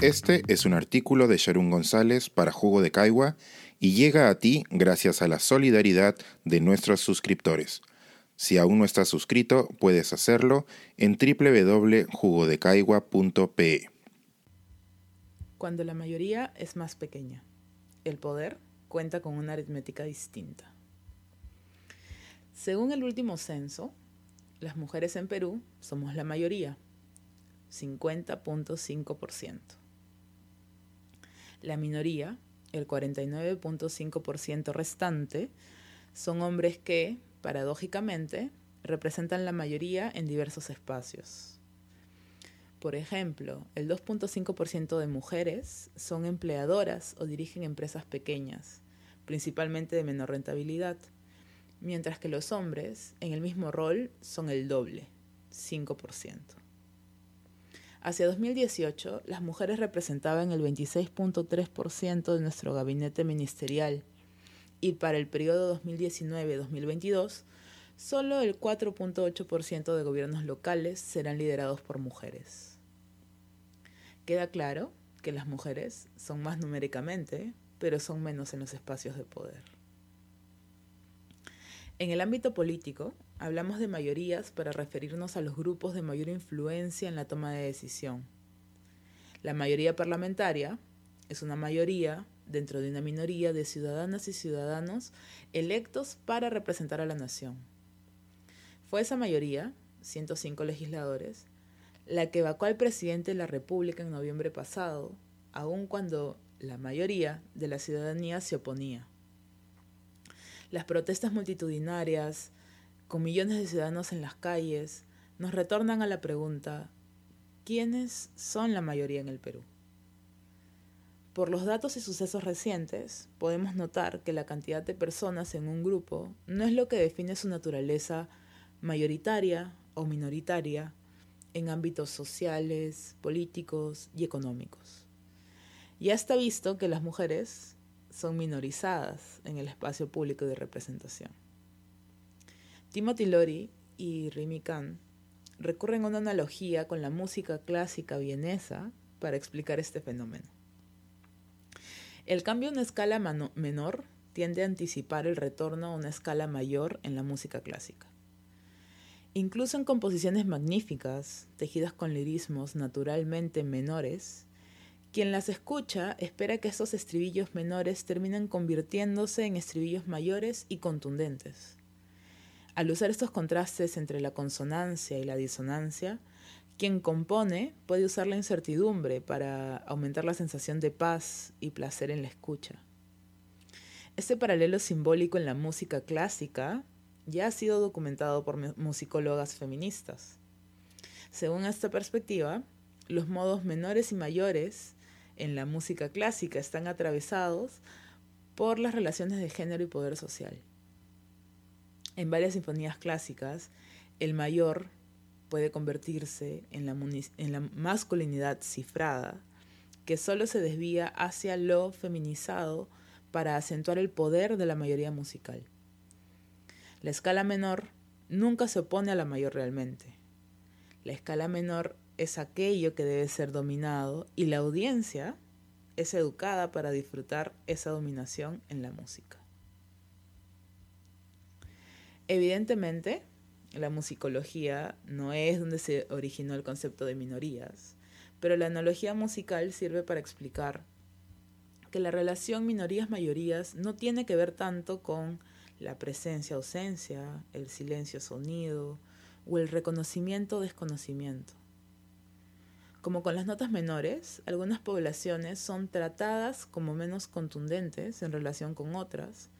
Este es un artículo de Sharon González para Jugo de Caigua y llega a ti gracias a la solidaridad de nuestros suscriptores. Si aún no estás suscrito, puedes hacerlo en www.jugodecaigua.pe. Cuando la mayoría es más pequeña, el poder cuenta con una aritmética distinta. Según el último censo, las mujeres en Perú somos la mayoría, 50.5%. La minoría, el 49.5% restante, son hombres que, paradójicamente, representan la mayoría en diversos espacios. Por ejemplo, el 2.5% de mujeres son empleadoras o dirigen empresas pequeñas, principalmente de menor rentabilidad, mientras que los hombres en el mismo rol son el doble, 5%. Hacia 2018, las mujeres representaban el 26.3% de nuestro gabinete ministerial y para el periodo 2019-2022, solo el 4.8% de gobiernos locales serán liderados por mujeres. Queda claro que las mujeres son más numéricamente, pero son menos en los espacios de poder. En el ámbito político, hablamos de mayorías para referirnos a los grupos de mayor influencia en la toma de decisión. La mayoría parlamentaria es una mayoría dentro de una minoría de ciudadanas y ciudadanos electos para representar a la nación. Fue esa mayoría, 105 legisladores, la que evacuó al presidente de la República en noviembre pasado, aun cuando la mayoría de la ciudadanía se oponía. Las protestas multitudinarias, con millones de ciudadanos en las calles, nos retornan a la pregunta, ¿quiénes son la mayoría en el Perú? Por los datos y sucesos recientes, podemos notar que la cantidad de personas en un grupo no es lo que define su naturaleza mayoritaria o minoritaria en ámbitos sociales, políticos y económicos. Ya está visto que las mujeres son minorizadas en el espacio público de representación. Timothy Lori y Rimi Khan recurren a una analogía con la música clásica vienesa para explicar este fenómeno. El cambio a una escala menor tiende a anticipar el retorno a una escala mayor en la música clásica. Incluso en composiciones magníficas, tejidas con lirismos naturalmente menores, quien las escucha espera que esos estribillos menores terminen convirtiéndose en estribillos mayores y contundentes. Al usar estos contrastes entre la consonancia y la disonancia, quien compone puede usar la incertidumbre para aumentar la sensación de paz y placer en la escucha. Este paralelo simbólico en la música clásica ya ha sido documentado por musicólogas feministas. Según esta perspectiva, los modos menores y mayores en la música clásica están atravesados por las relaciones de género y poder social. En varias sinfonías clásicas, el mayor puede convertirse en la, en la masculinidad cifrada, que solo se desvía hacia lo feminizado para acentuar el poder de la mayoría musical. La escala menor nunca se opone a la mayor realmente. La escala menor es aquello que debe ser dominado y la audiencia es educada para disfrutar esa dominación en la música. Evidentemente, la musicología no es donde se originó el concepto de minorías, pero la analogía musical sirve para explicar que la relación minorías-mayorías no tiene que ver tanto con la presencia-ausencia, el silencio-sonido o el reconocimiento-desconocimiento. Como con las notas menores, algunas poblaciones son tratadas como menos contundentes en relación con otras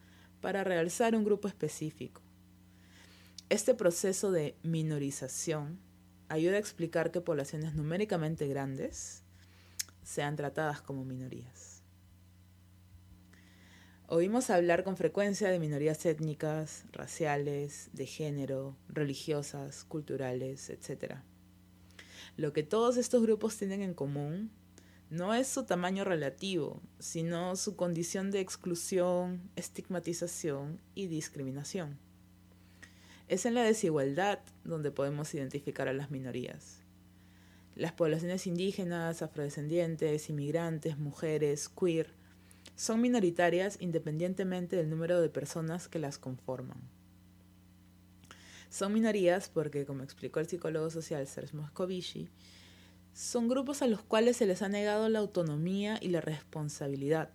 para realzar un grupo específico. Este proceso de minorización ayuda a explicar que poblaciones numéricamente grandes sean tratadas como minorías. Oímos hablar con frecuencia de minorías étnicas, raciales, de género, religiosas, culturales, etc. Lo que todos estos grupos tienen en común no es su tamaño relativo, sino su condición de exclusión, estigmatización y discriminación. Es en la desigualdad donde podemos identificar a las minorías. Las poblaciones indígenas, afrodescendientes, inmigrantes, mujeres, queer, son minoritarias independientemente del número de personas que las conforman. Son minorías porque, como explicó el psicólogo social Serge Moscovici, son grupos a los cuales se les ha negado la autonomía y la responsabilidad,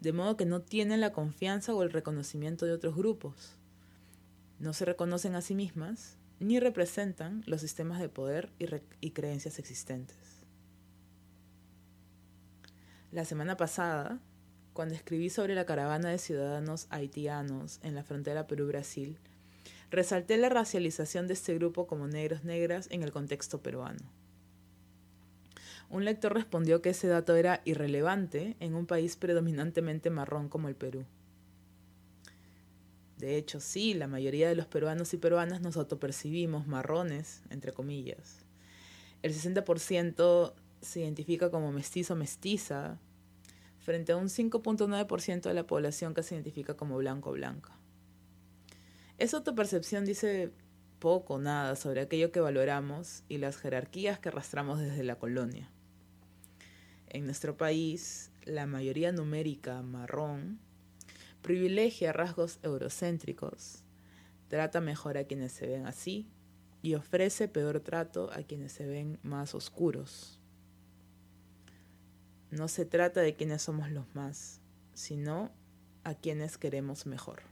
de modo que no tienen la confianza o el reconocimiento de otros grupos. No se reconocen a sí mismas ni representan los sistemas de poder y, y creencias existentes. La semana pasada, cuando escribí sobre la caravana de ciudadanos haitianos en la frontera Perú-Brasil, resalté la racialización de este grupo como negros negras en el contexto peruano. Un lector respondió que ese dato era irrelevante en un país predominantemente marrón como el Perú. De hecho, sí, la mayoría de los peruanos y peruanas nos autopercibimos marrones, entre comillas. El 60% se identifica como mestizo mestiza, frente a un 5.9% de la población que se identifica como blanco blanca. Esa autopercepción dice poco o nada sobre aquello que valoramos y las jerarquías que arrastramos desde la colonia. En nuestro país, la mayoría numérica marrón privilegia rasgos eurocéntricos, trata mejor a quienes se ven así y ofrece peor trato a quienes se ven más oscuros. No se trata de quienes somos los más, sino a quienes queremos mejor.